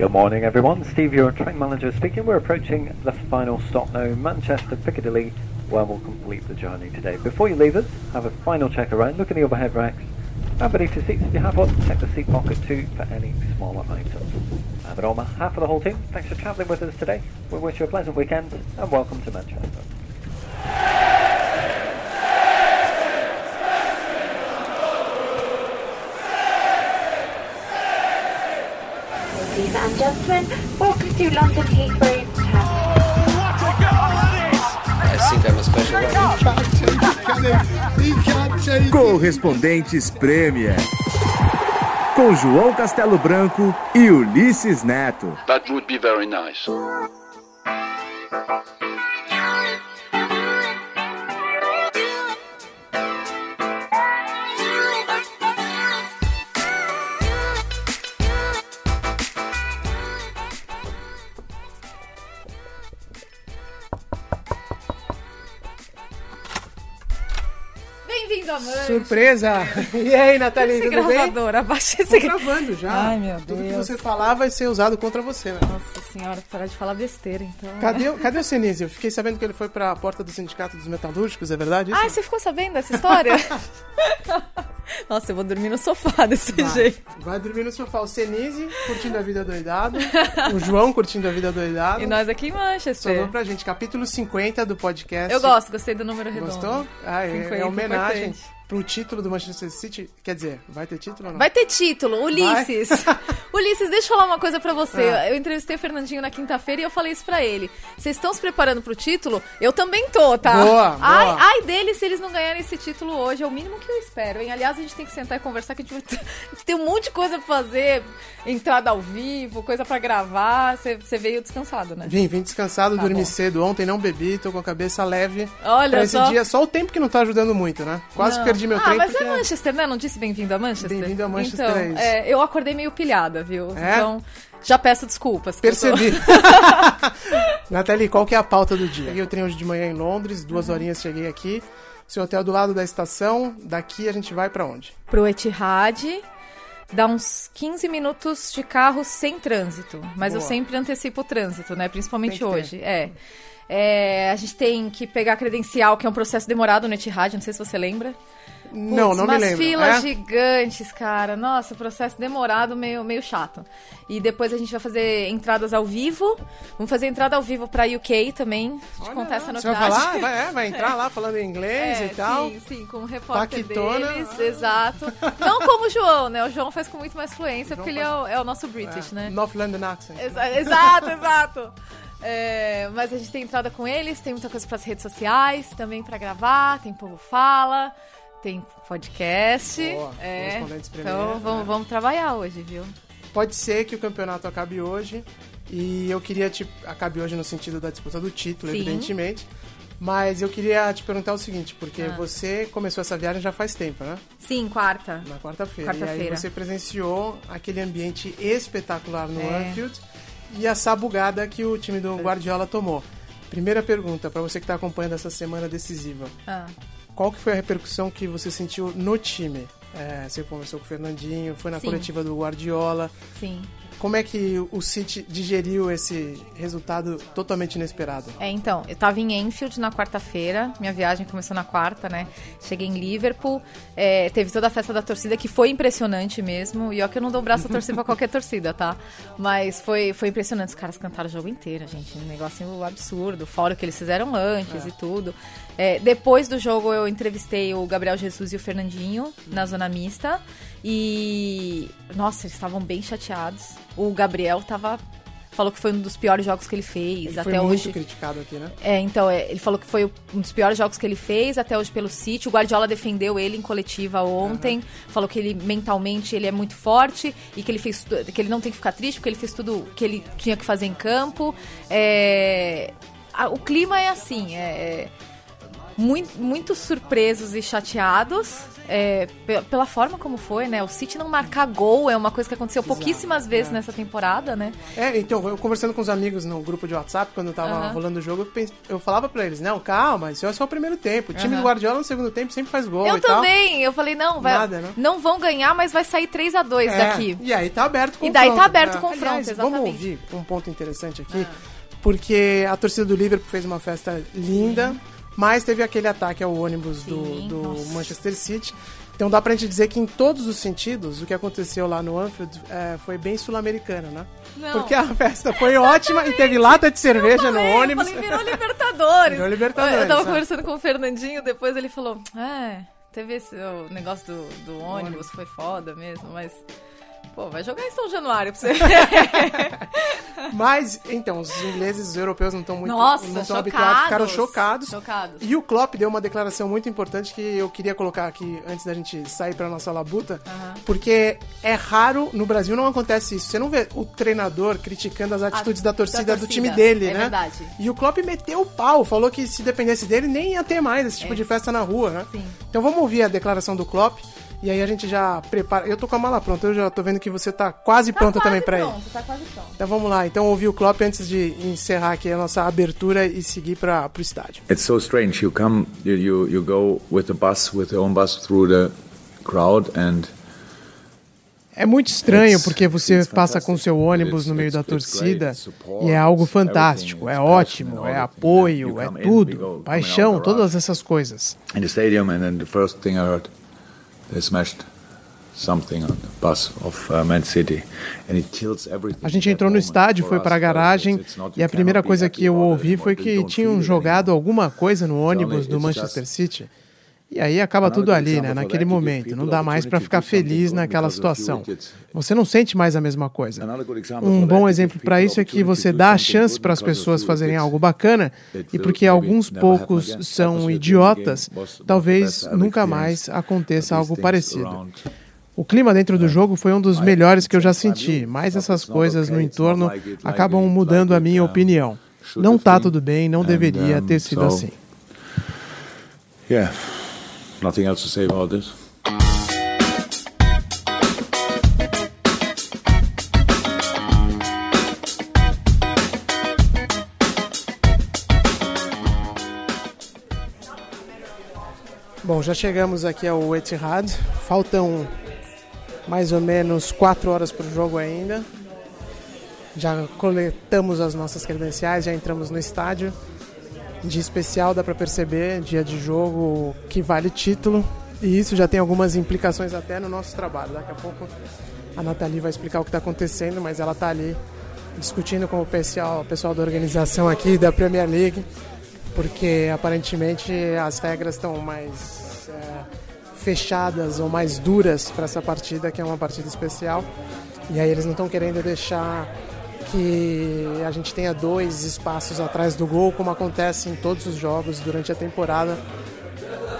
Good morning, everyone. Steve, your train manager speaking. We're approaching the final stop now, Manchester Piccadilly, where we'll complete the journey today. Before you leave us, have a final check around, look in the overhead racks, and beneath your seats if you have one, check the seat pocket too for any smaller items. But on behalf of the whole team, thanks for travelling with us today. We wish you a pleasant weekend and welcome to Manchester. Ladies and gentlemen, welcome to London Heathrow I think I'm a special one. Correspondentes Premier. Com João Castelo Branco e Ulisses Neto. That would be very nice. Surpresa! E aí, Nathalie, Esse tudo bem? gravador, abaixa Tô esse gravando já. Ai, meu Tudo que Deus. você falar vai ser usado contra você, né? Nossa senhora, parar de falar besteira, então. Cadê, o- cadê o Senise? Eu fiquei sabendo que ele foi pra porta do Sindicato dos Metalúrgicos, é verdade isso? Ah, você ficou sabendo dessa história? Nossa, eu vou dormir no sofá desse Vai. jeito. Vai dormir no sofá. O Senise curtindo a vida doidado. o João curtindo a vida doidado. E nós aqui em Manchester. Sobrou pra gente. Capítulo 50 do podcast. Eu gosto, gostei do número redondo. Gostou? Ah, é, 50, é homenagem importante. Pro título do Manchester City. Quer dizer, vai ter título ou não? Vai ter título, Ulisses. Ulisses, deixa eu falar uma coisa pra você. Ah. Eu entrevistei o Fernandinho na quinta-feira e eu falei isso pra ele. Vocês estão se preparando pro título? Eu também tô, tá? Boa, ai, boa. ai deles se eles não ganharem esse título hoje. É o mínimo que eu espero, hein? Aliás, a gente tem que sentar e conversar que a gente, tem um monte de coisa pra fazer. Entrada ao vivo, coisa pra gravar. Você veio descansado, né? Vim, vim descansado, Tá dormi bom. cedo ontem, não bebi, tô com a cabeça leve. Olha pra esse só. dia, só o tempo que não tá ajudando muito, né? Quase Não. perdi meu ah, trem mas porque... é Manchester, né? Não disse bem-vindo a Manchester? Bem-vindo a Manchester, Então, é é, eu acordei meio pilhada, viu? É? Então, já peço desculpas. eu tô- Percebi. Nathalie, qual que é a pauta do dia? Peguei o trem hoje de manhã em Londres, duas Uhum. horinhas cheguei aqui. Seu hotel do lado da estação, daqui a gente vai pra onde? pro Etihad. Dá uns 15 minutos de carro sem trânsito. Mas eu Boa. sempre antecipo o trânsito, né? Principalmente ter. hoje. É. É, a gente tem que pegar a credencial, que é um processo demorado no Etihad, não sei se você lembra. Não, Putz, não me umas lembro. filas É? gigantes, cara. Nossa, processo demorado, meio, meio chato. E depois a gente vai fazer entradas ao vivo. Vamos fazer entrada ao vivo pra UK também. Te Olha contar essa novidade. Você vai falar? Vai, é, vai entrar lá falando inglês É, e tal. Sim, sim, com o repórter Paquitona. deles, exato. Não como o João, né? O João faz com muito mais fluência, porque ele é faz- o, é o nosso British, É, né? North London accent. Exa- exato, exato. É, mas a gente tem entrada com eles, tem muita coisa pras redes sociais, também pra gravar, tem Povo Fala, tem podcast. Boa, é. Então vamos, né? vamos trabalhar hoje, viu? Pode ser que o campeonato acabe hoje. E eu queria te. Acabe hoje no sentido da disputa do título, Sim. evidentemente. Mas eu queria te perguntar o seguinte, porque Ah. você começou essa viagem já faz tempo, né? Sim, quarta. Na quarta-feira. e aí você presenciou aquele ambiente espetacular no É. Anfield e a sabugada que o time do Guardiola tomou. Primeira pergunta, pra você que tá acompanhando essa semana decisiva. Ah. Qual que foi a repercussão que você sentiu no time? É, você conversou com o Fernandinho, foi na Sim. coletiva do Guardiola. Sim. Como é que o City digeriu esse resultado totalmente inesperado? É, então, eu tava em Enfield na quarta-feira, minha viagem começou na quarta, né? Cheguei em Liverpool, é, teve toda a festa da torcida, que foi impressionante mesmo. E ó que eu não dou braço a torcer pra qualquer torcida, tá? Mas foi, foi impressionante, os caras cantaram o jogo inteiro, gente. Um negócio absurdo, fora o que eles fizeram antes e tudo. É, depois do jogo eu entrevistei o Gabriel Jesus e o Fernandinho na zona mista. E. Nossa, eles estavam bem chateados. O Gabriel tava. Falou que foi um dos piores jogos que ele fez. Ele até foi hoje. muito criticado aqui, né? É, então, é, ele falou que foi um dos piores jogos que ele fez até hoje pelo City. O Guardiola defendeu ele em coletiva ontem. Falou que ele mentalmente ele é muito forte e que ele fez que ele não tem que ficar triste porque ele fez tudo que ele tinha que fazer em campo. É, o clima é assim, é, é muito, muito surpresos e chateados. É, pe- pela forma como foi, né? O City não marcar gol é uma coisa que aconteceu pouquíssimas vezes nessa temporada, né? É, então, eu conversando com os amigos no grupo de WhatsApp, quando tava Aham. rolando o jogo, eu, pens- eu falava pra eles, não, calma, isso é só o primeiro tempo. O time do Guardiola no segundo tempo sempre faz gol Eu e tal. também, eu falei, não, vai, Nada, né? não vão ganhar, mas vai sair 3 a 2 É, daqui. E aí tá aberto o E confronto. daí tá aberto o É. confronto, Aliás, Vamos exatamente. ouvir um ponto interessante aqui, porque a torcida do Liverpool fez uma festa linda, mas teve aquele ataque ao ônibus do, Sim, do nossa. Manchester City. Então dá pra gente dizer que em todos os sentidos, o que aconteceu lá no Anfield é, foi bem sul-americano, né? Não. Porque a festa foi ótima e teve lata de cerveja Eu no falei, ônibus. Eu falei, virou Libertadores. Virou Libertadores, Eu, tava é. conversando com o Fernandinho, depois ele falou, é, teve esse o negócio do, do ônibus, foi foda mesmo, mas... Pô, vai jogar em São Januário pra você ver. Mas, então, os ingleses, os europeus não estão muito Nossa, não tão chocados. habituados, ficaram chocados. Chocados. E o Klopp deu uma declaração muito importante que eu queria colocar aqui antes da gente sair pra nossa labuta, porque é raro, no Brasil não acontece isso. Você não vê o treinador criticando as atitudes da, torcida da do torcida, time dele, é né? verdade. E o Klopp meteu o pau, falou que se dependesse dele nem ia ter mais esse tipo de festa na rua, né? É. Sim. Então vamos ouvir a declaração do Klopp e aí a gente já prepara. Eu tô com a mala pronta, eu já tô vendo que você tá quase pronta tá também quase pra ele. pronto, Tá quase pronto. Então vamos lá, então ouvir o Klopp antes de encerrar aqui a nossa abertura e seguir para pro estádio. It's so strange. You come, you, you, you go with the bus, with your own bus through the crowd, and É muito estranho porque você passa com seu ônibus no meio da torcida e é algo it's fantástico, everything, é it's ótimo, é apoio, é tudo, paixão, todas essas coisas. in the stadium, and then the first thing I heard, they smashed something on the bus of uh, Man City, and it kills everything. A gente entrou no estádio, foi para a garagem e a primeira coisa que eu ouvi foi que tinham jogado alguma coisa no ônibus do Manchester City. E aí acaba tudo ali, né? Naquele momento. Não dá mais para ficar feliz naquela situação. Você não sente mais a mesma coisa. Um bom exemplo para isso é que você dá a chance para as pessoas fazerem algo bacana e porque alguns poucos são idiotas, talvez nunca mais aconteça algo parecido. O clima dentro do jogo foi um dos melhores que eu já senti, mas essas coisas no entorno acabam mudando a minha opinião. Não tá tudo bem, não deveria ter sido assim. Yeah, nothing else to say about this. Bom, já chegamos aqui ao Etihad. Faltam mais ou menos 4 horas para o jogo ainda. Já coletamos as nossas credenciais, já entramos no estádio. Dia especial, dá para perceber, dia de jogo que vale título. E isso já tem algumas implicações até no nosso trabalho. Daqui a pouco a Nathalie vai explicar o que está acontecendo, mas ela está ali discutindo com o pessoal, o pessoal da organização aqui da Premier League porque aparentemente as regras estão mais é, fechadas ou mais duras para essa partida, que é uma partida especial. E aí eles não estão querendo deixar que a gente tenha dois espaços atrás do gol, como acontece em todos os jogos durante a temporada.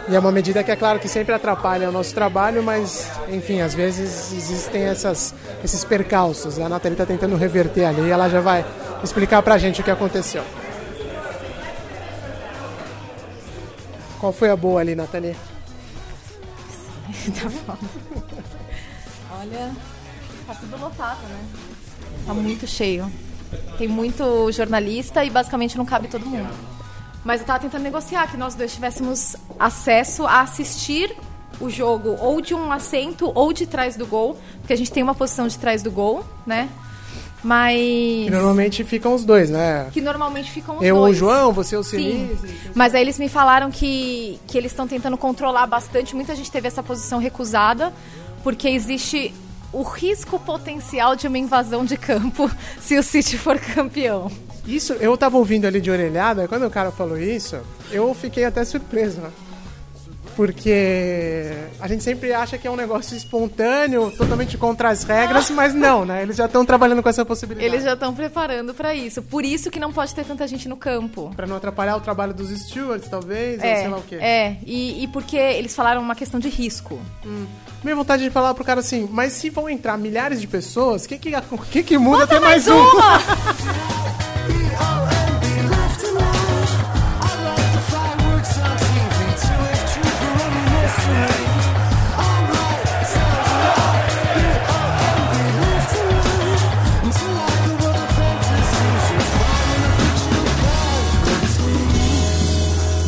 E é uma medida que é claro que sempre atrapalha o nosso trabalho, mas enfim, às vezes existem essas, esses percalços. A Nathalie está tentando reverter ali e ela já vai explicar pra gente o que aconteceu. Qual foi a boa ali, Nathalie? tá foda. Olha, tá tudo lotado, né? Tá muito cheio. Tem muito jornalista e basicamente não cabe todo mundo. Mas eu tava tentando negociar que nós dois tivéssemos acesso a assistir o jogo ou de um assento ou de trás do gol, porque a gente tem uma posição de trás do gol, né? Mas Que normalmente ficam os dois, né? que normalmente ficam os Eu, o dois. João, você, o Sinise. mas aí eles me falaram que, que eles estão tentando controlar bastante. Muita gente teve essa posição recusada, porque existe o risco potencial de uma invasão de campo se o City for campeão. Isso, eu tava ouvindo ali de orelhada, quando o cara falou isso, eu fiquei até surpreso? Porque a gente sempre acha que é um negócio espontâneo, totalmente contra as regras, mas não, né? Eles já estão trabalhando com essa possibilidade. Eles já estão preparando para isso. Por isso que não pode ter tanta gente no campo. Pra não atrapalhar o trabalho dos stewards, talvez, ou É, sei lá o quê. é e, e porque eles falaram uma questão de risco. Minha vontade de falar pro cara assim, mas se vão entrar milhares de pessoas, o que que, o que que muda ter Bota mais, um? uma!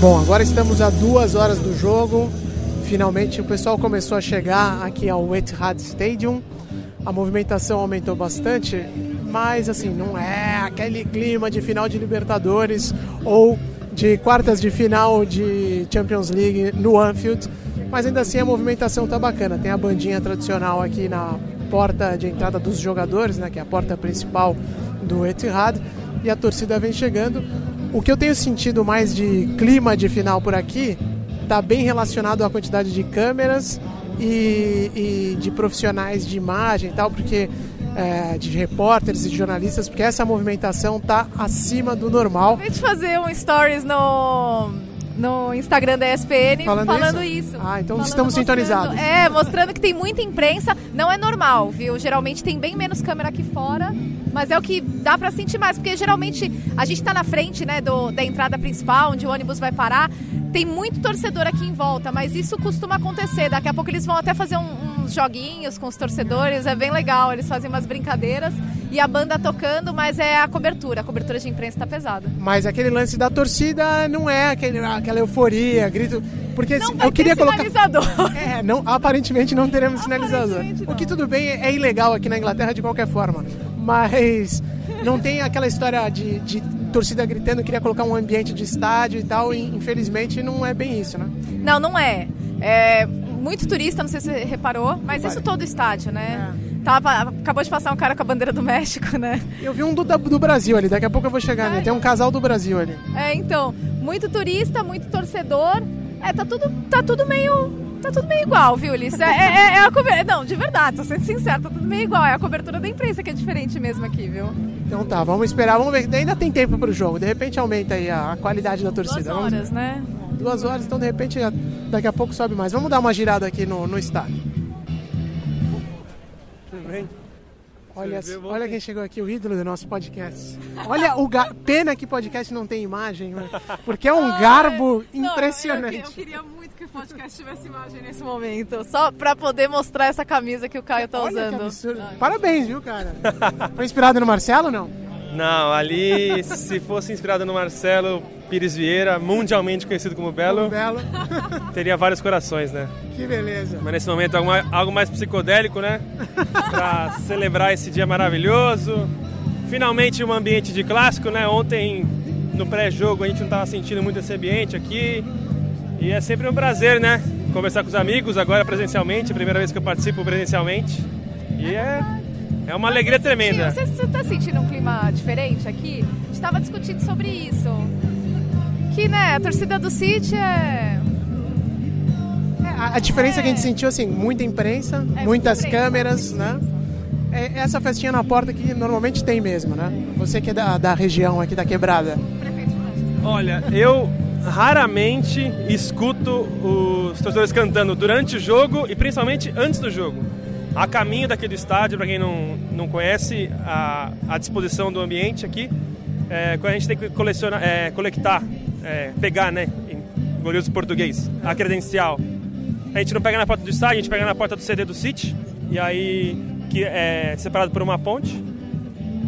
Bom, agora estamos a duas horas do jogo. Finalmente o pessoal começou a chegar aqui ao Etihad Stadium. A movimentação aumentou bastante, mas assim, não é aquele clima de final de Libertadores ou de quartas de final de Champions League no Anfield. Mas ainda assim a movimentação tá bacana. Tem a bandinha tradicional aqui na porta de entrada dos jogadores, né, que é a porta principal do Etihad, e a torcida vem chegando. O que eu tenho sentido mais de clima de final por aqui está bem relacionado à quantidade de câmeras e, e, de profissionais de imagem e tal, porque é, de repórteres e de jornalistas, porque essa movimentação está acima do normal. Acabei de fazer um stories no no Instagram da ESPN falando, falando isso? isso? Ah, então falando, estamos sintonizados. É, mostrando que tem muita imprensa. Não é normal, viu? Geralmente tem bem menos câmera aqui fora. Mas é o que dá para sentir mais, porque geralmente a gente está na frente né, do, da entrada principal, onde o ônibus vai parar. Tem muito torcedor aqui em volta, mas isso costuma acontecer. Daqui a pouco eles vão até fazer um, uns joguinhos com os torcedores, é bem legal. Eles fazem umas brincadeiras e a banda tocando, mas é a cobertura. A cobertura de imprensa está pesada. Mas aquele lance da torcida não é aquele, aquela euforia, grito. Porque não eu queria colocar. Sinalizador. É, não, aparentemente não teremos sinalizador. Não. O que tudo bem é ilegal aqui na Inglaterra de qualquer forma mas não tem aquela história de, de torcida gritando, queria colocar um ambiente de estádio e tal, e infelizmente não é bem isso, né? Não, não é. É muito turista, não sei se você reparou, mas isso todo estádio, né? É. Tava, acabou de passar um cara com a bandeira do México, né? Eu vi um do, do Brasil ali, daqui a pouco eu vou chegar, né? Tem um casal do Brasil ali. É, então, muito turista, muito torcedor. É, tá tudo, tá tudo meio Tá tudo meio igual, viu, Ulisses? É, é, é a cobertura. Não, de verdade, tô sendo sincero, tá tudo meio igual. É a cobertura da imprensa que é diferente mesmo aqui, viu? Então tá, vamos esperar, vamos ver. Ainda tem tempo pro jogo, de repente aumenta aí a, qualidade da torcida. Duas horas, vamos... né? Duas horas, então de repente daqui a pouco sobe mais. Vamos dar uma girada aqui no, no estádio. Tudo bem? Olha, olha quem chegou aqui, o ídolo do nosso podcast. Olha o ga... pena que podcast não tem imagem, né? porque é um garbo impressionante. Não, eu, eu, queria muito que o podcast tivesse imagem nesse momento, só para poder mostrar essa camisa que o Caio tá olha usando. Parabéns, viu, cara? Foi inspirado no Marcelo ou não? Não, ali se fosse inspirado no Marcelo, Pires Vieira, mundialmente conhecido como Belo, como Belo. teria vários corações, né? Que beleza. Mas nesse momento algo mais, algo mais psicodélico, né? pra celebrar esse dia maravilhoso. Finalmente um ambiente de clássico, né? Ontem no pré-jogo a gente não estava sentindo muito esse ambiente aqui. E é sempre um prazer, né? Conversar com os amigos, agora presencialmente, primeira vez que eu participo presencialmente. E é, é uma alegria tremenda. Você está sentindo um clima diferente aqui? A gente estava discutindo sobre isso que, né, a torcida do City é... é a, a, diferença é... que a gente é. sentiu, assim, muita imprensa, é, muitas imprensa, câmeras, né? É essa festinha na porta que normalmente tem mesmo, né? Você que é da, da região aqui da Quebrada. Olha, eu raramente escuto os torcedores cantando durante o jogo e principalmente antes do jogo. A caminho daqui do estádio, para quem não, não conhece a, a disposição do ambiente aqui, é, a gente tem que colecionar, é, coletar é, pegar, né, em glorioso português, a credencial. A gente não pega na porta do estádio, a gente pega na porta do CD do City, e aí que é separado por uma ponte.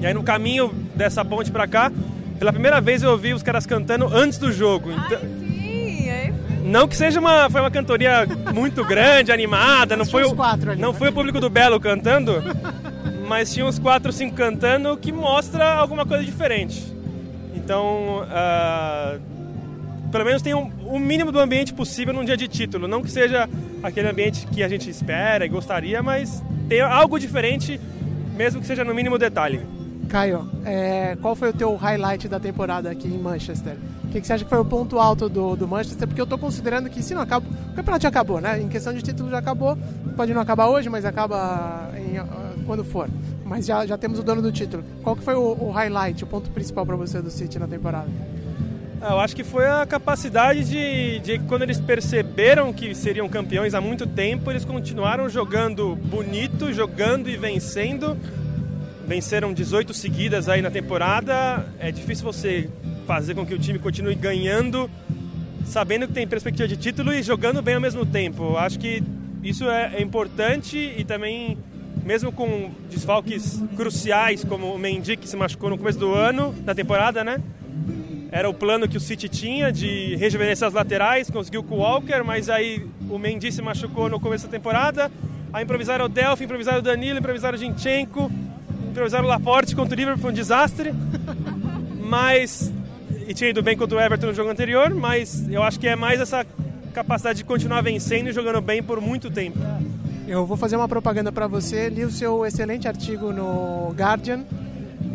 E aí no caminho dessa ponte para cá, pela primeira vez eu ouvi os caras cantando antes do jogo. Então, não que seja uma foi uma cantoria muito grande, animada, não foi o, ali, não né? foi o público do Belo cantando, mas tinha uns quatro, cinco cantando que mostra alguma coisa diferente. Então, uh, pelo menos tem um, o mínimo do ambiente possível num dia de título. Não que seja aquele ambiente que a gente espera e gostaria, mas tem algo diferente, mesmo que seja no mínimo detalhe. Caio, é, qual foi o teu highlight da temporada aqui em Manchester? Que, que, você acha que foi o ponto alto do, do Manchester? Porque eu estou considerando que se não acaba, o campeonato já acabou, né? Em questão de título já acabou. Pode não acabar hoje, mas acaba em, uh, quando for. Mas já, já temos o dono do título. Qual que foi o, o highlight, o ponto principal para você do City na temporada? Ah, eu acho que foi a capacidade de, de quando eles perceberam que seriam campeões há muito tempo, eles continuaram jogando bonito, jogando e vencendo. Venceram 18 seguidas aí na temporada. É difícil você fazer com que o time continue ganhando, sabendo que tem perspectiva de título e jogando bem ao mesmo tempo. Acho que isso é, é importante e também mesmo com desfalques cruciais como o Mendy que se machucou no começo do ano, da temporada, né? era o plano que o City tinha de rejuvenescer as laterais, conseguiu com o Walker, mas aí o Mendy se machucou no começo da temporada. Aí improvisaram o Delphi, improvisaram o Danilo, improvisaram o Zinchenko, improvisaram o Laporte contra o Liverpool, foi um desastre. Mas. E tinha ido bem contra o Everton no jogo anterior, mas eu acho que é mais essa capacidade de continuar vencendo e jogando bem por muito tempo. Eu vou fazer uma propaganda para você. Li o seu excelente artigo no Guardian.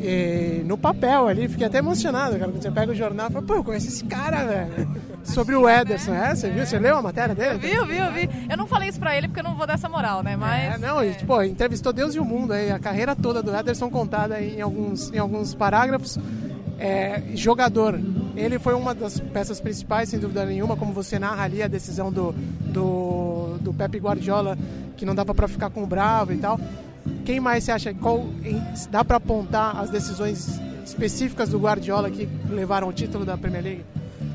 E no papel ali, fiquei até emocionado, cara. Quando você pega o jornal e fala, pô, eu conheço esse cara, velho. Sobre o Ederson, é? Você viu? Você leu a matéria dele? Viu, viu, vi. Eu não falei isso pra ele porque eu não vou dar essa moral, né? Mas. É, não, e, tipo, entrevistou Deus e o mundo aí, a carreira toda do Ederson contada aí em alguns, em alguns parágrafos. É, jogador, ele foi uma das peças principais, sem dúvida nenhuma, como você narra ali a decisão do, do, do Pepe Guardiola, que não dava para ficar com o Bravo e tal. Quem mais você acha? Qual, dá para apontar as decisões específicas do Guardiola que levaram o título da Premier League?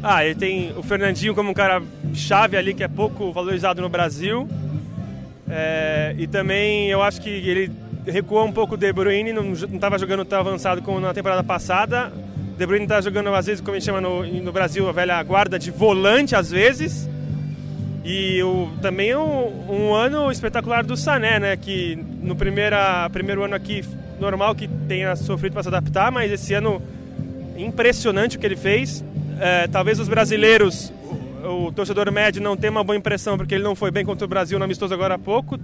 Ah, ele tem o Fernandinho como um cara chave ali que é pouco valorizado no Brasil. É, e também eu acho que ele recuou um pouco o De Bruyne, não estava jogando tão avançado como na temporada passada. De Bruyne está jogando, às vezes, como a gente chama no, no Brasil, a velha guarda de volante, às vezes. E o, também um, um ano espetacular do Sané, né? Que no primeira, primeiro ano aqui, normal que tenha sofrido para se adaptar, mas esse ano impressionante o que ele fez. É, talvez os brasileiros, o, o torcedor médio não tenha uma boa impressão, porque ele não foi bem contra o Brasil no amistoso agora há pouco,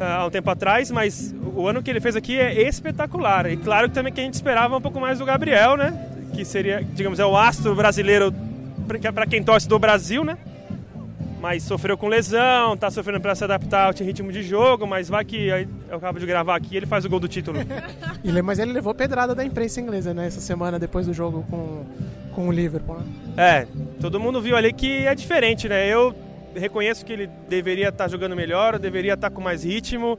há um tempo atrás, mas o ano que ele fez aqui é espetacular. E claro que também que a gente esperava um pouco mais do Gabriel, né? Que seria, digamos, é o astro brasileiro para quem torce do Brasil, né? Mas sofreu com lesão, tá sofrendo para se adaptar ao ritmo de jogo, mas vai que eu acabo de gravar aqui ele faz o gol do título. Mas ele levou pedrada da imprensa inglesa, né? Essa semana depois do jogo com, com o Liverpool. Né? É, todo mundo viu ali que é diferente, né? Eu reconheço que ele deveria estar jogando melhor, deveria estar com mais ritmo,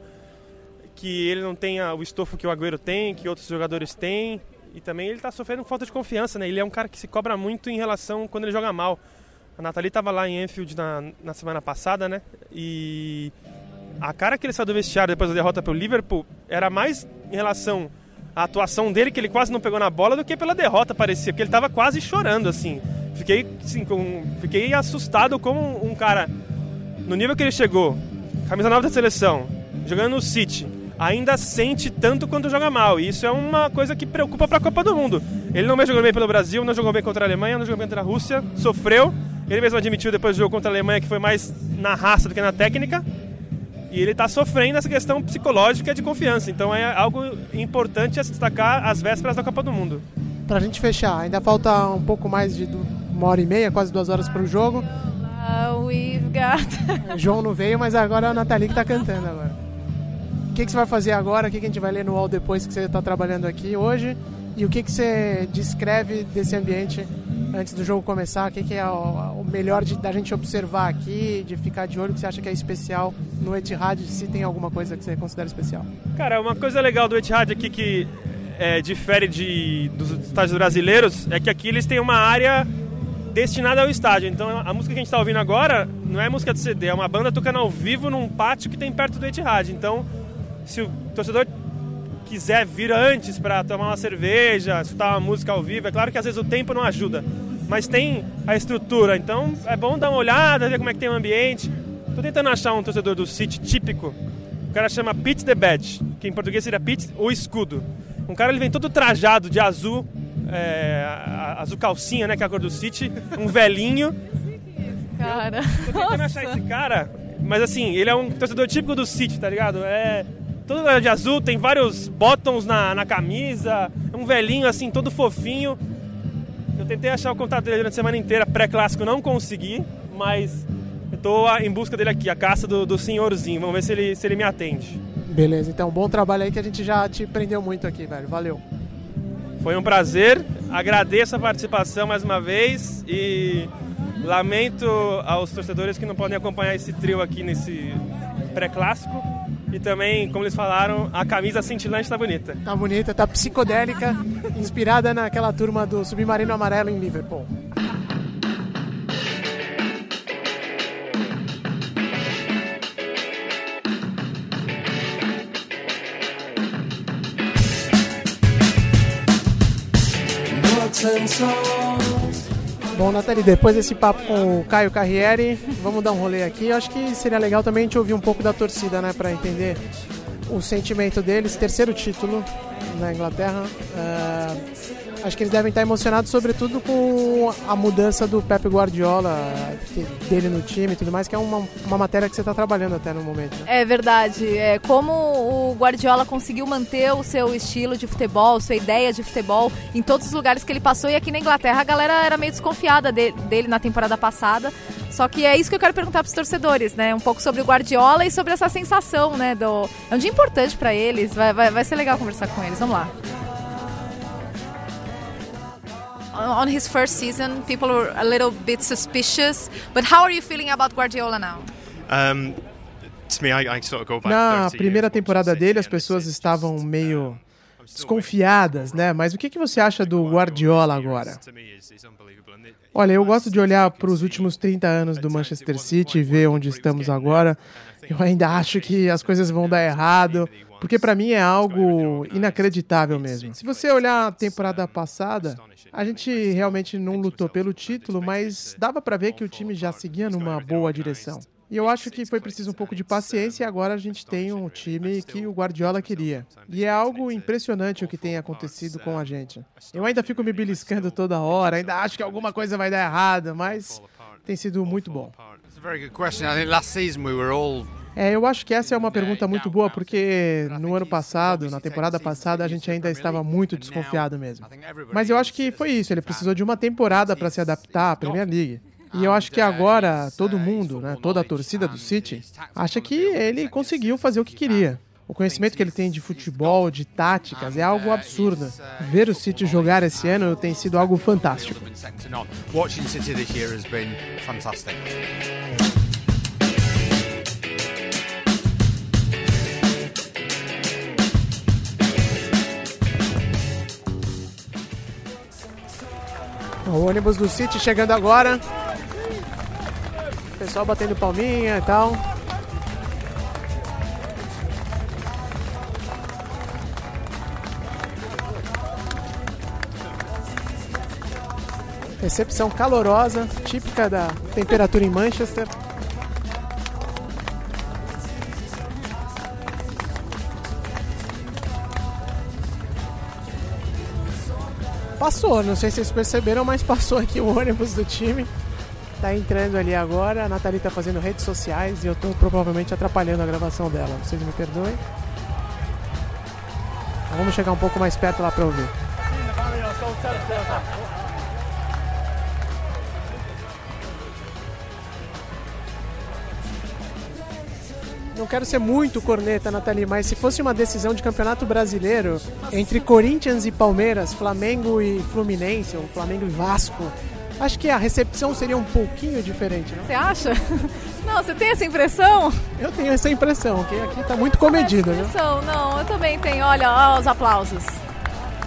que ele não tenha o estofo que o Agüero tem, que outros jogadores têm, e também ele está sofrendo falta de confiança, né? Ele é um cara que se cobra muito em relação quando ele joga mal. A Nathalie estava lá em Enfield na, na semana passada, né? E a cara que ele saiu do vestiário depois da derrota pelo Liverpool era mais em relação à atuação dele, que ele quase não pegou na bola, do que pela derrota, parecia, porque ele estava quase chorando, assim. Fiquei, assim, com, fiquei assustado como um cara, no nível que ele chegou, camisa nova da seleção, jogando no City, ainda sente tanto quanto joga mal. E isso é uma coisa que preocupa para a Copa do Mundo. Ele não jogou bem pelo Brasil, não jogou bem contra a Alemanha, não jogou bem contra a Rússia, sofreu. Ele mesmo admitiu depois do jogo contra a Alemanha que foi mais na raça do que na técnica. E ele está sofrendo essa questão psicológica de confiança. Então é algo importante a se destacar às vésperas da Copa do Mundo. Pra gente fechar, ainda falta um pouco mais de uma hora e meia, quase duas horas pro jogo. Uh, we've got. O João não veio, mas agora é a Nathalie que tá cantando agora. O que, que você vai fazer agora? O que, que a gente vai ler no UOL depois que você está trabalhando aqui hoje? E o que, que você descreve desse ambiente antes do jogo começar? O que, que é o, o melhor de, da gente observar aqui, de ficar de olho, que você acha que é especial no Etihad, se tem alguma coisa que você considera especial? Cara, uma coisa legal do Etihad aqui que é, difere de, dos estádios brasileiros é que aqui eles têm uma área destinada ao estádio. Então a música que a gente está ouvindo agora não é música de CD, é uma banda tocando ao vivo num pátio que tem perto do Etihad. Então, se o torcedor quiser vir antes para tomar uma cerveja, escutar uma música ao vivo, é claro que às vezes o tempo não ajuda, mas tem a estrutura. Então é bom dar uma olhada, ver como é que tem o ambiente. Tô tentando achar um torcedor do City típico. O cara chama Pete the Badge, que em português seria Pete o escudo. Um cara ele vem todo trajado de azul, é, azul calcinha, né, que é a cor do City, um velhinho. Cara. Tô tentando achar esse cara, mas assim, ele é um torcedor típico do City, tá ligado? É todo de azul, tem vários bottoms na, na camisa, é um velhinho assim, todo fofinho. Eu tentei achar o contato dele durante a semana inteira, pré-clássico, não consegui, mas eu tô em busca dele aqui, a caça do, do senhorzinho. Vamos ver se ele, se ele me atende. Beleza, então bom trabalho aí que a gente já te prendeu muito aqui, velho. Valeu. Foi um prazer, agradeço a participação mais uma vez e lamento aos torcedores que não podem acompanhar esse trio aqui nesse pré-clássico. E também, como eles falaram, a camisa cintilante tá bonita. Tá bonita, tá psicodélica, inspirada naquela turma do Submarino Amarelo em Liverpool. Bom, Nathalie, depois desse papo com o Caio Carriere, vamos dar um rolê aqui. Eu acho que seria legal também a gente ouvir um pouco da torcida, né, para entender o sentimento deles. Terceiro título na Inglaterra. Uh, acho que eles devem estar emocionados, sobretudo com a mudança do Pep Guardiola, dele no time e tudo mais, que é uma, uma matéria que você está trabalhando até no momento. Né? É verdade. É, como o Guardiola conseguiu manter o seu estilo de futebol, sua ideia de futebol em todos os lugares que ele passou, e aqui na Inglaterra a galera era meio desconfiada de, dele na temporada passada. Só que é isso que eu quero perguntar para os torcedores, né? Um pouco sobre o Guardiola e sobre essa sensação, né? Do... É um dia importante para eles, vai, vai, vai ser legal conversar com eles. Vamos lá. On his first season, people were a little bit suspicious. But how are you feeling about Guardiola now? Um, Na primeira temporada dele, as pessoas estavam meio desconfiadas, né? Mas o que, que você acha do Guardiola agora? Olha, eu gosto de olhar para os últimos 30 anos do Manchester City e ver onde estamos agora. Eu ainda acho que as coisas vão dar errado, porque para mim é algo inacreditável mesmo. Se você olhar a temporada passada, a gente realmente não lutou pelo título, mas dava para ver que o time já seguia numa boa direção. E eu acho que foi preciso um pouco de paciência e agora a gente tem um time que o Guardiola queria. E é algo impressionante o que tem acontecido com a gente. Eu ainda fico me beliscando toda hora, ainda acho que alguma coisa vai dar errado, mas tem sido muito bom. É, eu acho que essa é uma pergunta muito boa, porque no ano passado, na temporada passada, a gente ainda estava muito desconfiado mesmo. Mas eu acho que foi isso, ele precisou de uma temporada para se adaptar à Premier League. E eu acho que agora todo mundo, né, toda a torcida do City, acha que ele conseguiu fazer o que queria. O conhecimento que ele tem de futebol, de táticas, é algo absurdo. Ver o City jogar esse ano tem sido algo fantástico. O ônibus do City chegando agora. O pessoal batendo palminha e tal. Recepção calorosa, típica da temperatura em Manchester. Passou, não sei se vocês perceberam, mas passou aqui o ônibus do time. Tá entrando ali agora, a Nathalie tá fazendo redes sociais e eu tô provavelmente atrapalhando a gravação dela. Vocês me perdoem. Vamos chegar um pouco mais perto lá para ouvir. Não quero ser muito corneta, Nathalie, mas se fosse uma decisão de campeonato brasileiro entre Corinthians e Palmeiras, Flamengo e Fluminense, ou Flamengo e Vasco, acho que a recepção seria um pouquinho diferente, não? Você acha? Não, você tem essa impressão? Eu tenho essa impressão, que aqui tá muito comedido, né? Não, eu também tenho. Olha, olha os aplausos.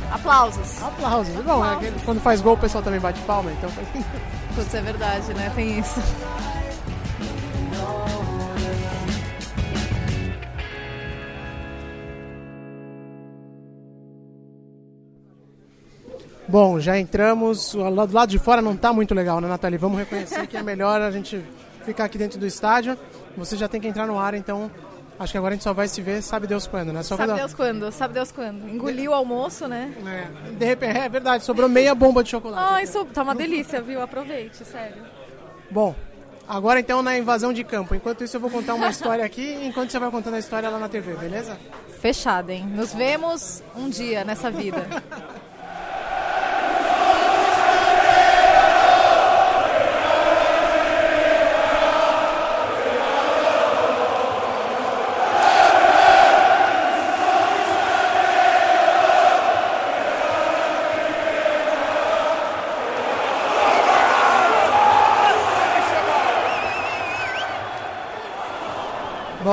Aplausos. Aplausos. Bom, É quando faz gol o pessoal também bate palma, então. Putz, é verdade, né? Tem isso. Bom, já entramos. Do lado de fora não está muito legal, né, Nathalie? Vamos reconhecer que é melhor a gente ficar aqui dentro do estádio. Você já tem que entrar no ar, então acho que agora a gente só vai se ver, sabe Deus quando, né? Só sabe quando... Deus quando, sabe Deus quando. Engoliu o almoço, né? É, de repente, é verdade, sobrou meia bomba de chocolate. Ah, isso tá uma delícia, viu? Aproveite, sério. Bom, agora então na invasão de campo. Enquanto isso eu vou contar uma história aqui, enquanto você vai contando a história lá na TV, beleza? Fechado, hein? Nos vemos um dia nessa vida.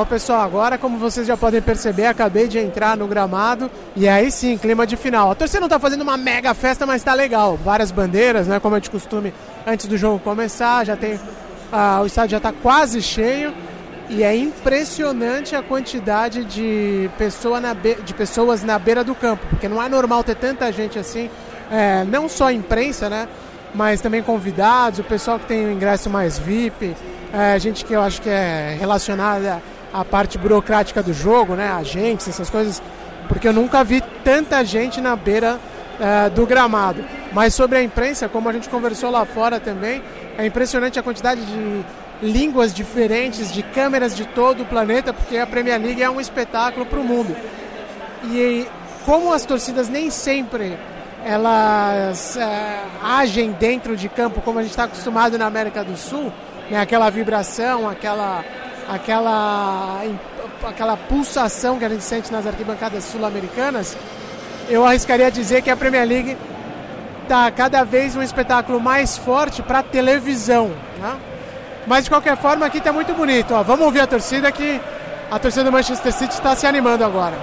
Bom, pessoal, agora, como vocês já podem perceber, acabei de entrar no gramado e aí sim, clima de final. A torcida não está fazendo uma mega festa, mas está legal. Várias bandeiras, né? Como é de costume antes do jogo começar. Já tem. Ah, o estádio já está quase cheio e é impressionante a quantidade de, pessoa na be... de pessoas na beira do campo, porque não é normal ter tanta gente assim, é, não só imprensa, né? mas também convidados, o pessoal que tem o ingresso mais VIP, é, gente que eu acho que é relacionada à parte burocrática do jogo, né? Agentes, essas coisas, porque eu nunca vi tanta gente na beira é, do gramado. Mas sobre a imprensa, como a gente conversou lá fora também, é impressionante a quantidade de línguas diferentes, de câmeras de todo o planeta, porque a Premier League é um espetáculo para o mundo. E como as torcidas nem sempre elas é, agem dentro de campo como a gente está acostumado na América do Sul, né, aquela vibração, aquela, aquela, aquela pulsação que a gente sente nas arquibancadas sul-americanas, eu arriscaria dizer que a Premier League está cada vez um espetáculo mais forte para televisão. Né? Mas de qualquer forma aqui está muito bonito. Ó. Vamos ouvir a torcida que a torcida do Manchester City está se animando agora.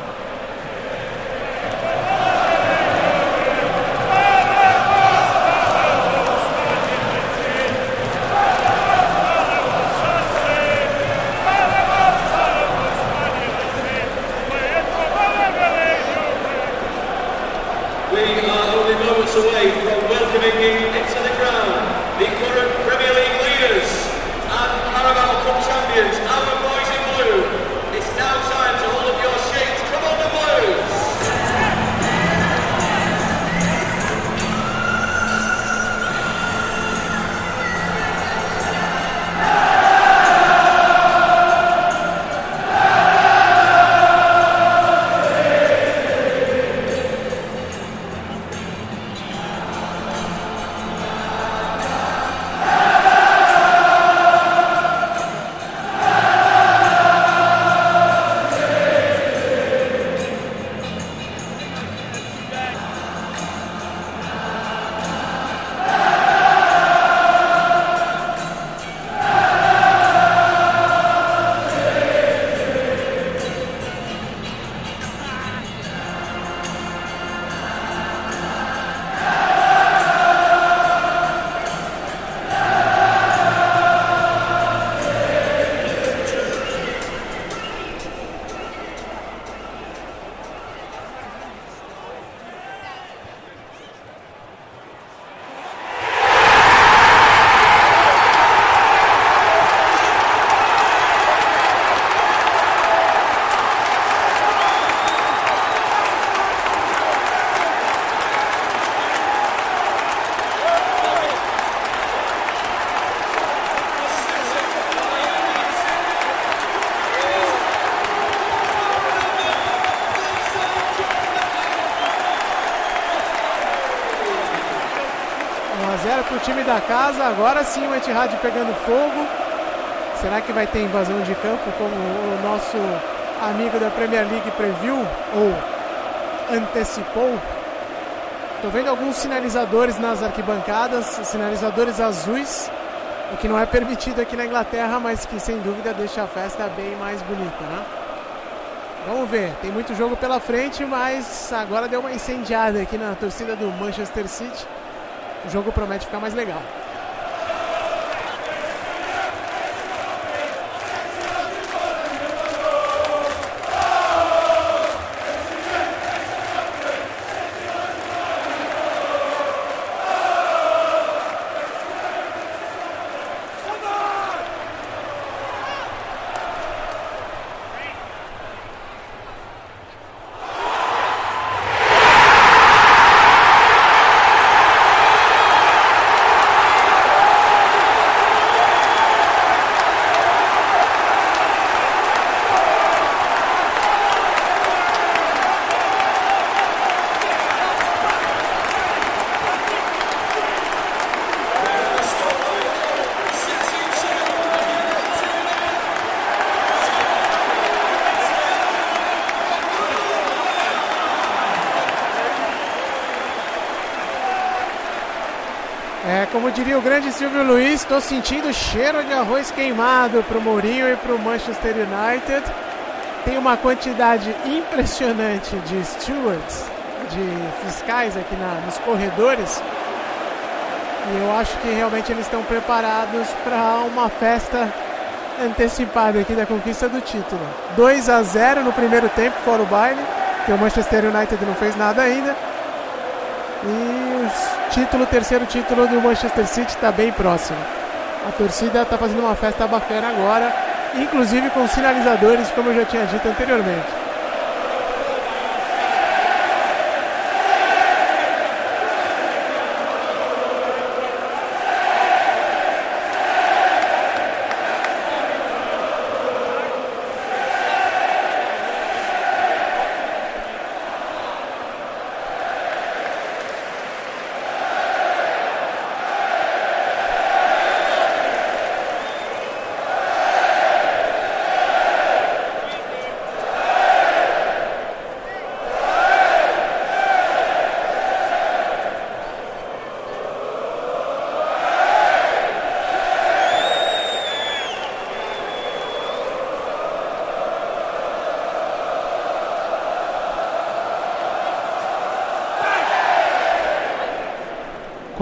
Casa. Agora sim o Etihad pegando fogo. Será que vai ter invasão de campo como o nosso amigo da Premier League previu ou antecipou? Estou vendo alguns sinalizadores nas arquibancadas, sinalizadores azuis, o que não é permitido aqui na Inglaterra, mas que sem dúvida deixa a festa bem mais bonita, né? Vamos ver, tem muito jogo pela frente, mas agora deu uma incendiada aqui na torcida do Manchester City o jogo promete ficar mais legal. Grande Silvio Luiz, estou sentindo cheiro de arroz queimado para o Mourinho e para o Manchester United. Tem uma quantidade impressionante de stewards, de fiscais aqui na, nos corredores. E eu acho que realmente eles estão preparados para uma festa antecipada aqui da conquista do título. 2 a 0 no primeiro tempo, fora o baile, que o Manchester United não fez nada ainda. E os título, terceiro título do Manchester City está bem próximo. A torcida está fazendo uma festa bacana agora, inclusive com sinalizadores, como eu já tinha dito anteriormente.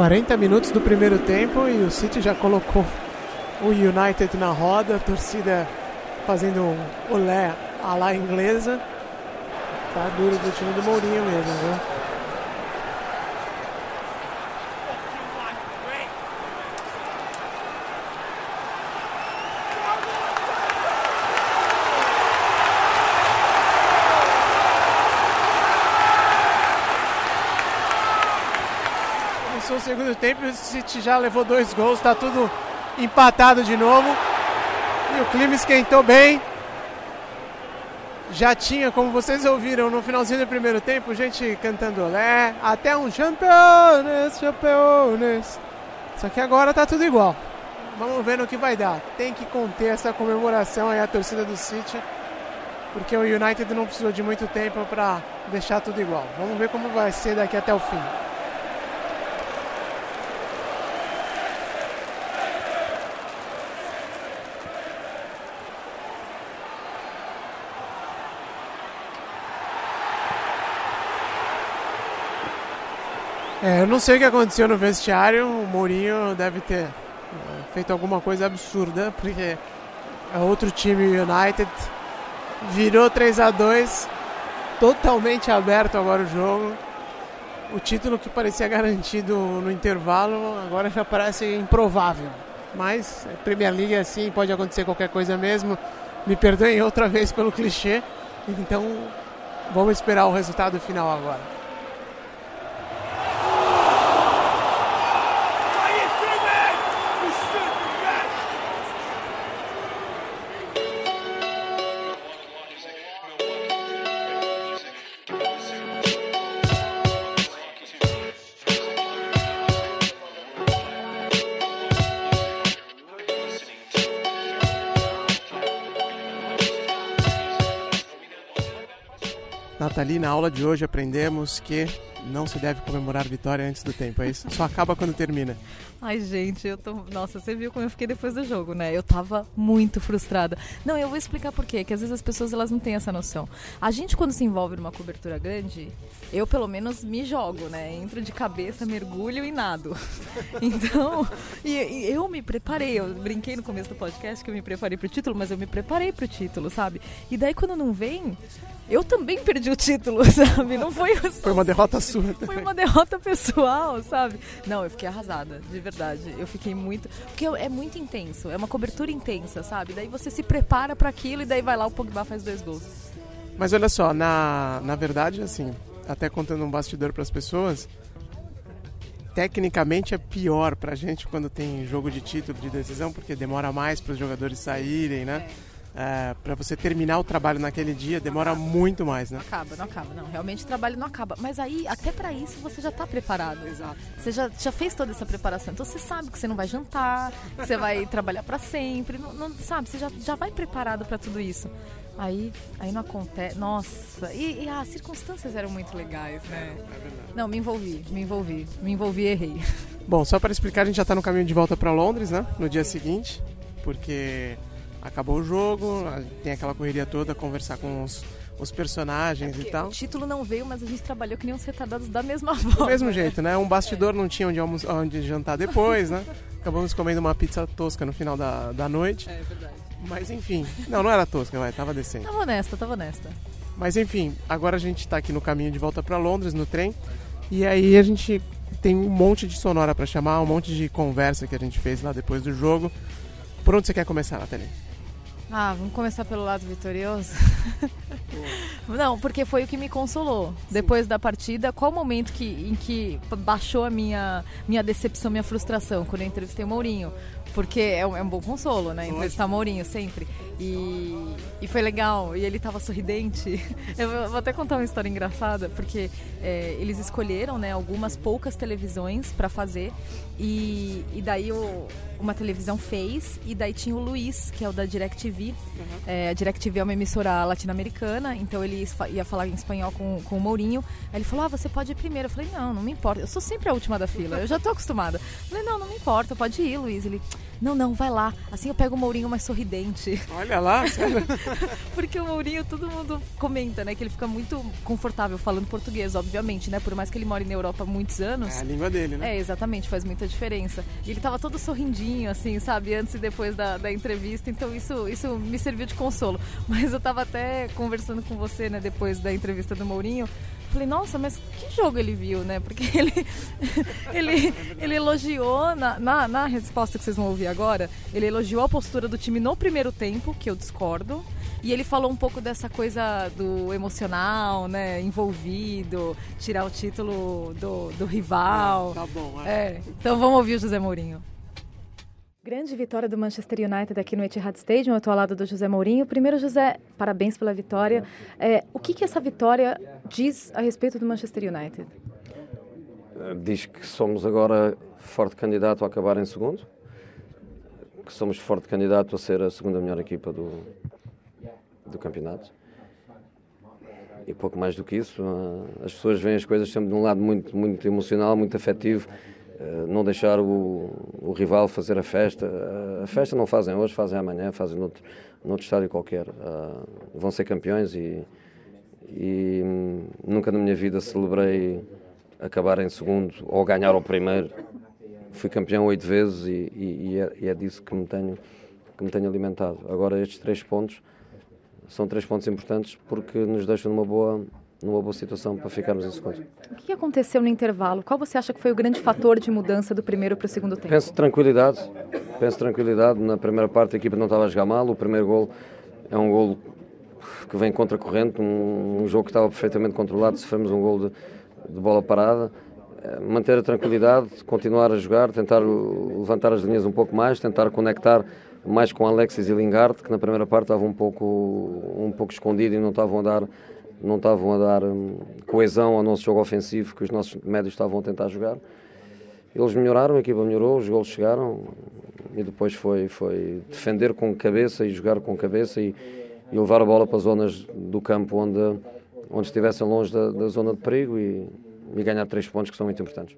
Quarenta minutos do primeiro tempo e o City já colocou o United na roda, a torcida fazendo um olé à la inglesa. Tá duro do time do Mourinho mesmo, viu? Segundo tempo o City já levou dois gols, tá tudo empatado de novo. E o clima esquentou bem. Já tinha, como vocês ouviram no finalzinho do primeiro tempo, gente cantando olé, até um campeones, campeones. Só que agora tá tudo igual. Vamos ver no que vai dar. Tem que conter essa comemoração aí a torcida do City, porque o United não precisou de muito tempo para deixar tudo igual. Vamos ver como vai ser daqui até o fim. É, eu não sei o que aconteceu no vestiário. O Mourinho deve ter é, feito alguma coisa absurda, porque é outro time United. Virou 3 a 2 totalmente aberto agora o jogo. O título que parecia garantido no intervalo agora já parece improvável. Mas Premier League é assim, pode acontecer qualquer coisa mesmo. Me perdoem outra vez pelo clichê. Então vamos esperar o resultado final agora. Nathalie, na aula de hoje aprendemos que não se deve comemorar vitória antes do tempo, é isso? Só acaba quando termina. Ai, gente, eu tô. Nossa, você viu como eu fiquei depois do jogo, né? Eu tava muito frustrada. Não, eu vou explicar por quê, que às vezes as pessoas elas não têm essa noção. A gente, quando se envolve numa cobertura grande, eu pelo menos me jogo, né? Entro de cabeça, mergulho e nado. Então, e, e eu me preparei. Eu brinquei no começo do podcast que eu me preparei pro título, mas eu me preparei pro título, sabe? E daí quando não vem, eu também perdi o título, sabe? Não foi Foi uma derrota sua. Também. Foi uma derrota pessoal, sabe? Não, eu fiquei arrasada, de verdade. Eu fiquei muito. Porque é muito intenso, é uma cobertura intensa, sabe? Daí você se prepara para aquilo e daí vai lá o Pogba faz dois gols. Mas olha só, na, na verdade, assim, até contando um bastidor para as pessoas, tecnicamente é pior pra gente quando tem jogo de título, de decisão, porque demora mais para os jogadores saírem, né? É, para você terminar o trabalho naquele dia demora muito mais, né? Não acaba, não acaba, não. Realmente o trabalho não acaba. Mas aí, até para isso, você já tá preparado. Exato. Você já, já fez toda essa preparação. Então você sabe que você não vai jantar, que você vai trabalhar para sempre. Não, não, sabe, você já, já vai preparado para tudo isso. Aí, aí não acontece. Nossa, e, e, as circunstâncias eram muito legais, né? É não, me envolvi, me envolvi, me envolvi e errei. Bom, só para explicar, a gente já tá no caminho de volta para Londres, né? No dia seguinte, porque acabou o jogo, tem aquela correria toda, conversar com os, os personagens é e tal. O título não veio, mas a gente trabalhou que nem uns retardados da mesma forma. Do mesmo jeito, né? Um bastidor não tinha onde, onde jantar depois, né? Acabamos comendo uma pizza tosca no final da, da noite. É verdade. Mas enfim, não, não era tosca, vai, tava decente. Tava honesta, tava honesta. Mas enfim, agora a gente tá aqui no caminho de volta para Londres, no trem. E aí a gente tem um monte de sonora para chamar, um monte de conversa que a gente fez lá depois do jogo. Por onde você quer começar, Nathalie? Ah, vamos começar pelo lado vitorioso? Não, porque foi o que me consolou. Depois da partida, qual o momento que, em que baixou a minha, minha decepção, minha frustração? Quando eu entrevistei o Mourinho. Porque é um, é um bom consolo, né? Entrevistar o Mourinho sempre. E, e foi legal. E ele tava sorridente. Eu vou até contar uma história engraçada, porque é, eles escolheram né, algumas poucas televisões para fazer. E, e daí o, uma televisão fez, e daí tinha o Luiz, que é o da DirecTV. Uhum. É, a DirecTV é uma emissora latino-americana, então ele ia falar em espanhol com, com o Mourinho. Aí ele falou: Ah, você pode ir primeiro. Eu falei: Não, não me importa. Eu sou sempre a última da fila, eu já tô acostumada. Eu falei: Não, não me importa, pode ir, Luiz. Ele: Não, não, vai lá. Assim eu pego o Mourinho mais sorridente. Olha lá, Porque o Mourinho, todo mundo comenta, né, que ele fica muito confortável falando português, obviamente, né? Por mais que ele more na Europa há muitos anos. É a língua dele, né? É, exatamente, faz muita diferença. E ele tava todo sorrindinho, assim, sabe, antes e depois da, da entrevista, então isso, isso me serviu de consolo. Mas eu tava até conversando com você, né, depois da entrevista do Mourinho. Falei, nossa, mas que jogo ele viu, né? Porque ele, ele, ele elogiou, na, na, na resposta que vocês vão ouvir agora, ele elogiou a postura do time no primeiro tempo, que eu discordo. E ele falou um pouco dessa coisa do emocional, né? Envolvido, tirar o título do, do rival. É, tá bom, é. é. Então vamos ouvir o José Mourinho. Grande vitória do Manchester United aqui no Etihad Stadium. Eu estou ao lado do José Mourinho. Primeiro, José, parabéns pela vitória. É, o que, que essa vitória diz a respeito do Manchester United? Diz que somos agora forte candidato a acabar em segundo, que somos forte candidato a ser a segunda melhor equipa do, do campeonato. E pouco mais do que isso, ah, as pessoas veem as coisas sempre de um lado muito, muito emocional, muito afetivo eh, não deixar o, o, rival fazer a festa. Eh, a festa não fazem hoje, fazem amanhã, fazem noutro, noutro estádio qualquer. Uh, vão ser campeões e, e hum, nunca na minha vida celebrei acabar em segundo ou ganhar o primeiro. Fui campeão oito vezes e, e, é, e, é, disso que me, tenho, que me tenho alimentado. Agora estes três pontos são três pontos importantes porque nos deixam numa boa numa boa situação para ficarmos em segundo. O que aconteceu no intervalo? Qual você acha que foi o grande fator de mudança do primeiro para o segundo tempo? Penso tranquilidade. Penso tranquilidade. Na primeira parte a equipa não estava a jogar mal. O primeiro gol é um gol que vem contra a corrente, um, um jogo que estava perfeitamente controlado. Sofremos um gol de, de bola parada. Eh, manter a tranquilidade, continuar a jogar, tentar levantar as linhas um pouco mais, tentar conectar mais com Alexis e Lingard, que na primeira parte estavam um pouco, um pouco escondido e não estavam a dar não estavam a dar hum, coesão ao nosso jogo ofensivo que os nossos médios estavam a tentar jogar. Eles melhoraram, a equipa melhorou, os gols chegaram e depois foi, foi defender com cabeça e jogar com cabeça e, e levar a bola para zonas do campo onde, onde estivessem longe da, da zona de perigo e, e ganhar três pontos que são muito importantes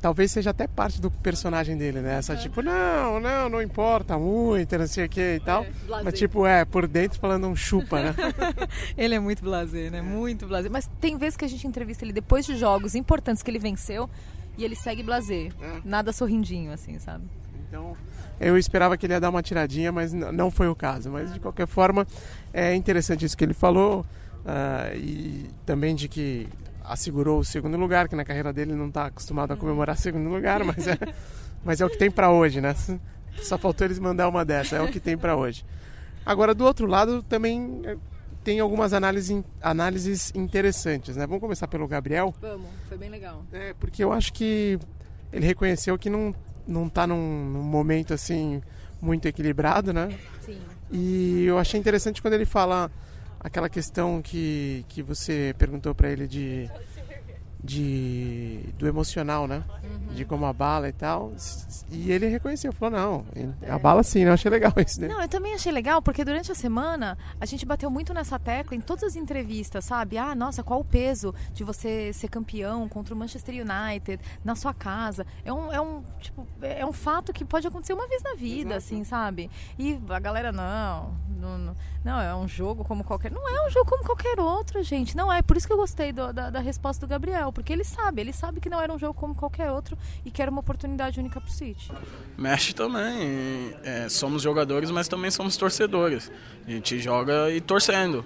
talvez seja até parte do personagem dele, né? Essa tipo, não, não, não importa muito, não sei o que e tal. É, mas tipo, é, por dentro falando um chupa, né? ele é muito blazer, né? Muito blazer. Mas tem vezes que a gente entrevista ele depois de jogos importantes que ele venceu e ele segue blazer. É. Nada sorrindinho, assim, sabe? Então, eu esperava que ele ia dar uma tiradinha, mas não foi o caso. Mas de qualquer forma, é interessante isso que ele falou. Uh, e também de que assegurou o segundo lugar, que na carreira dele não está acostumado a comemorar segundo lugar, mas é, mas é o que tem para hoje, né? Só faltou eles mandar uma dessa, é o que tem para hoje. Agora, do outro lado, também é, tem algumas análises, análises interessantes, né? Vamos começar pelo Gabriel? Vamos, foi bem legal. É, porque eu acho que ele reconheceu que não, não tá num, num momento, assim, muito equilibrado, né? Sim. E eu achei interessante quando ele fala aquela questão que, que você perguntou para ele de, de do emocional, né? Uhum. De como a bala e tal. E ele reconheceu, falou, não, a bala sim, eu achei legal isso, né? Não, eu também achei legal, porque durante a semana a gente bateu muito nessa tecla em todas as entrevistas, sabe? Ah, nossa, qual o peso de você ser campeão contra o Manchester United na sua casa? É um, é um, tipo, é um fato que pode acontecer uma vez na vida, Exato. assim, sabe? E a galera, não, não, não, não, é um jogo como qualquer. Não é um jogo como qualquer outro, gente. Não é. Por isso que eu gostei do, da, da resposta do Gabriel, porque ele sabe, ele sabe que não era um jogo como qualquer outro e que era uma oportunidade única pro City. Mexe também. É, somos jogadores, mas também somos torcedores. A gente joga e torcendo.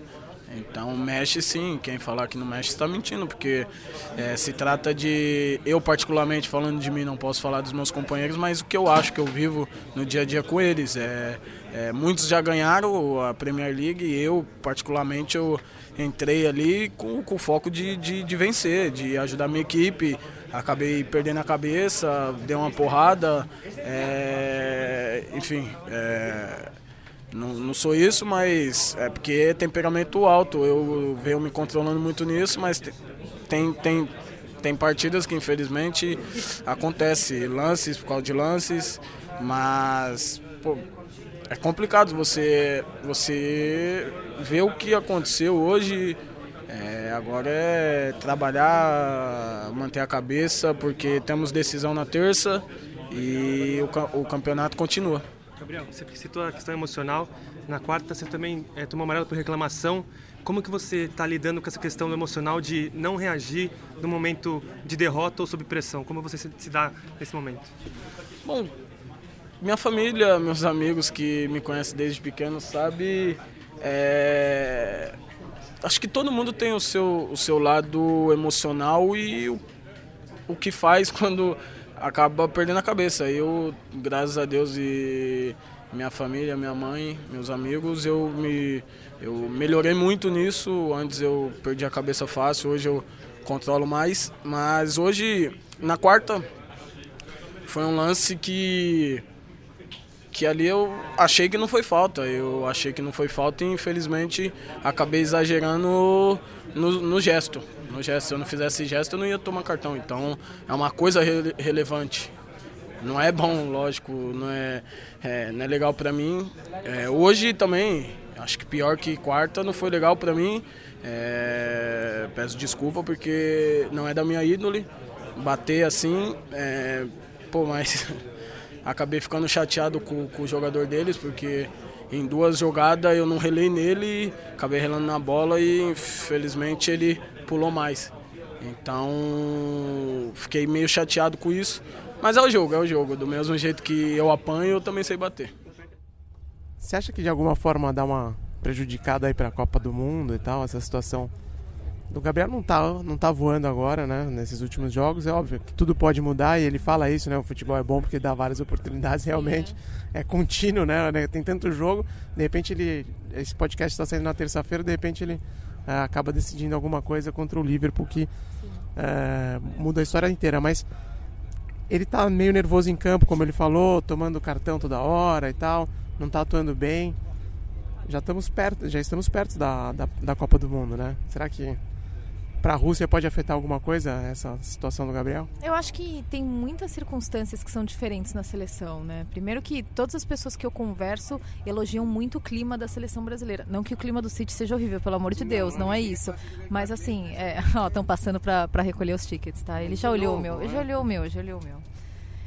Então mexe sim, quem falar que não mexe está mentindo, porque é, se trata de. Eu, particularmente, falando de mim, não posso falar dos meus companheiros, mas o que eu acho que eu vivo no dia a dia com eles. É, é muitos já ganharam a Premier League e eu, particularmente, eu entrei ali com, com foco de, de, de vencer, de ajudar minha equipe. Acabei perdendo a cabeça, dei uma porrada, é, enfim. É, não, não, sou isso, mas é porque é temperamento alto. Eu venho me controlando muito nisso, mas tem, tem, tem partidas que infelizmente acontece lances por causa de lances, mas pô, é complicado você você ver o que aconteceu hoje. É, agora é trabalhar, manter a cabeça, porque temos decisão na terça e o, o campeonato continua. Gabriel, você citou a questão emocional. Na quarta, você também é, tomou amarelo por reclamação. Como que você está lidando com essa questão do emocional de não reagir no momento de derrota ou sob pressão? Como você se, se dá nesse momento? Bom, minha família, meus amigos que me conhecem desde pequeno, sabe, é... acho que todo mundo tem o seu, o seu lado emocional e o, o que faz quando acaba perdendo a cabeça. Eu, graças a Deus e minha família, minha mãe, meus amigos, eu me eu melhorei muito nisso. Antes eu perdi a cabeça fácil, hoje eu controlo mais. Mas hoje, na quarta, foi um lance que que ali eu achei que não foi falta. Eu achei que não foi falta e infelizmente acabei exagerando no, no gesto. No gesto, se eu não fizesse gesto, eu não ia tomar cartão. Então é uma coisa re relevante. Não é bom, lógico, não é, é não é legal para mim. É, hoje também, acho que pior que quarta não foi legal para mim. É, peço desculpa porque não é da minha ídole. Bater assim, é, pô, mas acabei ficando chateado com, com o jogador deles porque em duas jogadas eu não relei nele, acabei relando na bola e infelizmente ele pulou mais. Então fiquei meio chateado com isso. Mas é o jogo, é o jogo. Do mesmo jeito que eu apanho, eu também sei bater. Você acha que de alguma forma dá uma prejudicada aí para a Copa do Mundo e tal, essa situação? O Gabriel não tá, não tá voando agora, né? Nesses últimos jogos, é óbvio que tudo pode mudar e ele fala isso, né? O futebol é bom porque dá várias oportunidades, realmente. É, é contínuo, né? Tem tanto jogo, de repente ele. Esse podcast está saindo na terça-feira, de repente ele é, acaba decidindo alguma coisa contra o Liverpool que é, muda a história inteira. Mas ele tá meio nervoso em campo, como ele falou, tomando cartão toda hora e tal, não tá atuando bem. Já estamos perto, já estamos perto da, da, da Copa do Mundo, né? Será que para a Rússia pode afetar alguma coisa essa situação do Gabriel? Eu acho que tem muitas circunstâncias que são diferentes na seleção, né? Primeiro que todas as pessoas que eu converso elogiam muito o clima da seleção brasileira. Não que o clima do City seja horrível, pelo amor de Deus, não é isso. Mas assim, é... estão passando para recolher os tickets, tá? Ele já olhou o meu, ele já olhou o meu, já olhou o meu.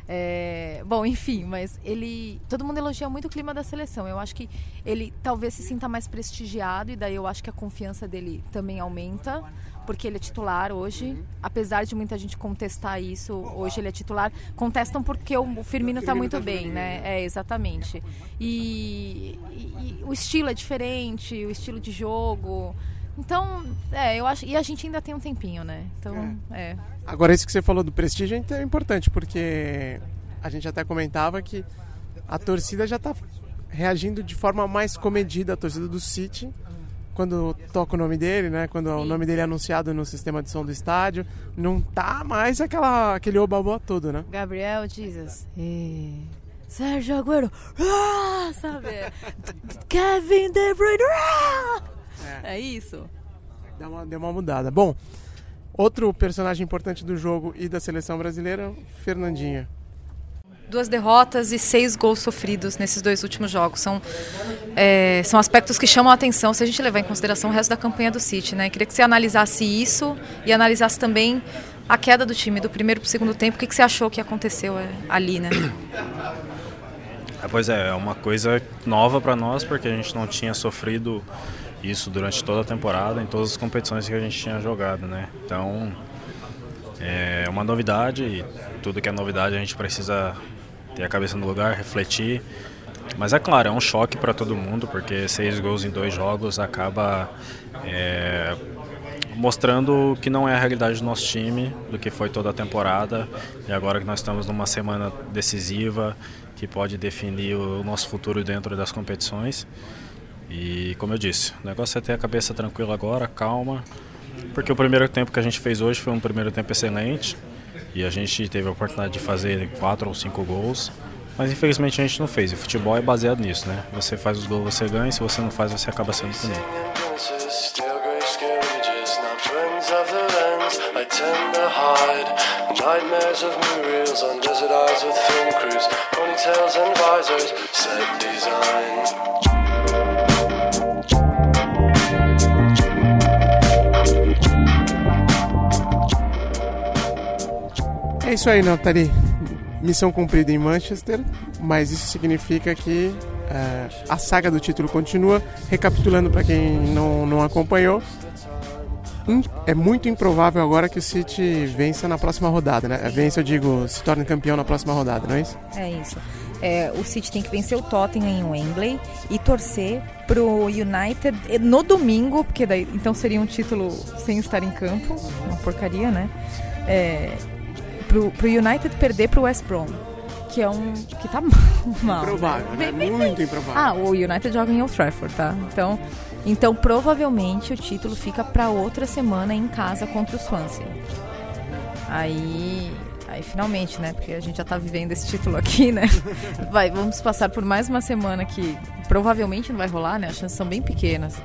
É, bom, enfim, mas ele. Todo mundo elogia muito o clima da seleção. Eu acho que ele talvez se sinta mais prestigiado e daí eu acho que a confiança dele também aumenta porque ele é titular hoje. Uhum. Apesar de muita gente contestar isso, hoje ele é titular. Contestam porque o Firmino está muito tá bem, né? É, exatamente. E, e, e, o estilo é diferente, o estilo de jogo. Então, é, eu acho. E a gente ainda tem um tempinho, né? Então, é. é. Agora, isso que você falou do prestígio é importante, porque a gente até comentava que a torcida já está reagindo de forma mais comedida, a torcida do City quando toca o nome dele, né? Quando Sim. o nome dele é anunciado no sistema de som do estádio, não tá mais aquela, aquele oba todo, né? Gabriel Jesus. E... Sérgio Agüero. Ah, sabe? Kevin De Bruyne. Ah! É. é. isso. Deu uma, deu uma mudada. Bom, outro personagem importante do jogo e da seleção brasileira, Fernandinha duas derrotas e seis gols sofridos nesses dois últimos jogos. São, é, são aspectos que chamam a atenção se a gente levar em consideração o resto da campanha do City. Né? Queria que você analisasse isso e analisasse também a queda do time do primeiro para o segundo tempo. O que, que você achou que aconteceu é, ali, né? É, pois é, é uma coisa nova para nós porque a gente não tinha sofrido isso durante toda a temporada, em todas as competições que a gente tinha jogado, né? Então é uma novidade e tudo que é novidade a gente precisa ter a cabeça no lugar, refletir Mas é claro, é um choque para todo mundo, porque seis gols em dois jogos acaba é, mostrando que não é a realidade do nosso time, do que foi toda a temporada. E agora que nós estamos numa semana decisiva, que pode definir o nosso futuro dentro das competições. E como eu disse, o negócio é ter a cabeça tranquila agora, calma, porque o primeiro tempo que a gente fez hoje foi um primeiro tempo excelente e a gente teve a oportunidade de fazer quatro ou cinco gols, mas infelizmente a gente não fez. E futebol é baseado nisso, né? Você faz os gols, você ganha, se você não faz, você acaba sendo punido. Nightmares of murals on desert eyes with film crews, ponytails and visors, set design. É isso aí, Nathalie. Missão cumprida em Manchester, mas isso significa que uh, a saga do título continua. Recapitulando para quem não, não acompanhou, é muito improvável agora que o City vença na próxima rodada, né? Vence, eu digo, se torne campeão na próxima rodada, não é isso? É isso. É, o City tem que vencer o Tottenham em Wembley e torcer pro United no domingo, porque daí então seria um título sem estar em campo, uma porcaria, né? É, pro, pro United perder pro West Brom. Que é um. que tá mal. Improvável, né? Bem, Muito bem. improvável. Ah, o United joga em Old Trafford, tá? Então, então provavelmente o título fica pra outra semana em casa contra o Swansea. Aí. Aí finalmente, né? Porque a gente já tá vivendo esse título aqui, né? Vai, vamos passar por mais uma semana que provavelmente não vai rolar, né? As chances são bem pequenas.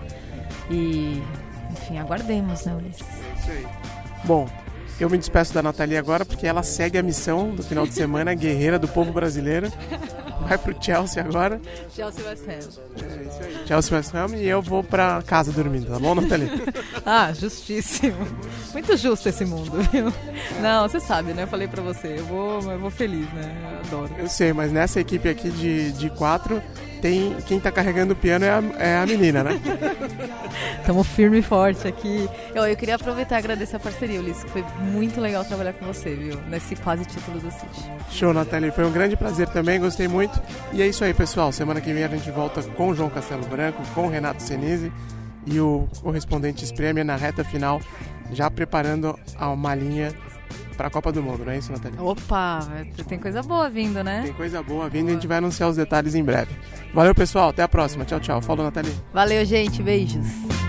E. Enfim, aguardemos, né, Ulisses? Bom, eu me despeço da Nathalie agora porque ela segue a missão do final de semana, guerreira do povo brasileiro. Vai pro Chelsea agora. Chelsea West Ham. É isso aí. Chelsea West Ham e eu vou pra casa dormindo, tá bom, Nathalie? ah, justíssimo. Muito justo esse mundo, viu? Não, você sabe, né? Eu falei pra você, eu vou, eu vou feliz, né? Eu adoro. Eu sei, mas nessa equipe aqui de, de quatro, tem quem tá carregando o piano é a, é a menina, né? Estamos firme e forte aqui. Eu, eu queria aproveitar e agradecer a parceria, Ulisses. Foi muito legal trabalhar com você, viu? Nesse quase título do City. Show, Nathalie. Foi um grande prazer também, gostei muito. E é isso aí, pessoal. Semana que vem a gente volta com o João Castelo Branco, com o Renato Senise e o correspondente Esprêmia na reta final, já preparando a malinha para a Copa do Mundo, não é isso, Natália? Opa, tem coisa boa vindo, né? Tem coisa boa vindo e a gente vai anunciar os detalhes em breve. Valeu, pessoal. Até a próxima. Tchau, tchau. Falou, Natália. Valeu, gente. Beijos.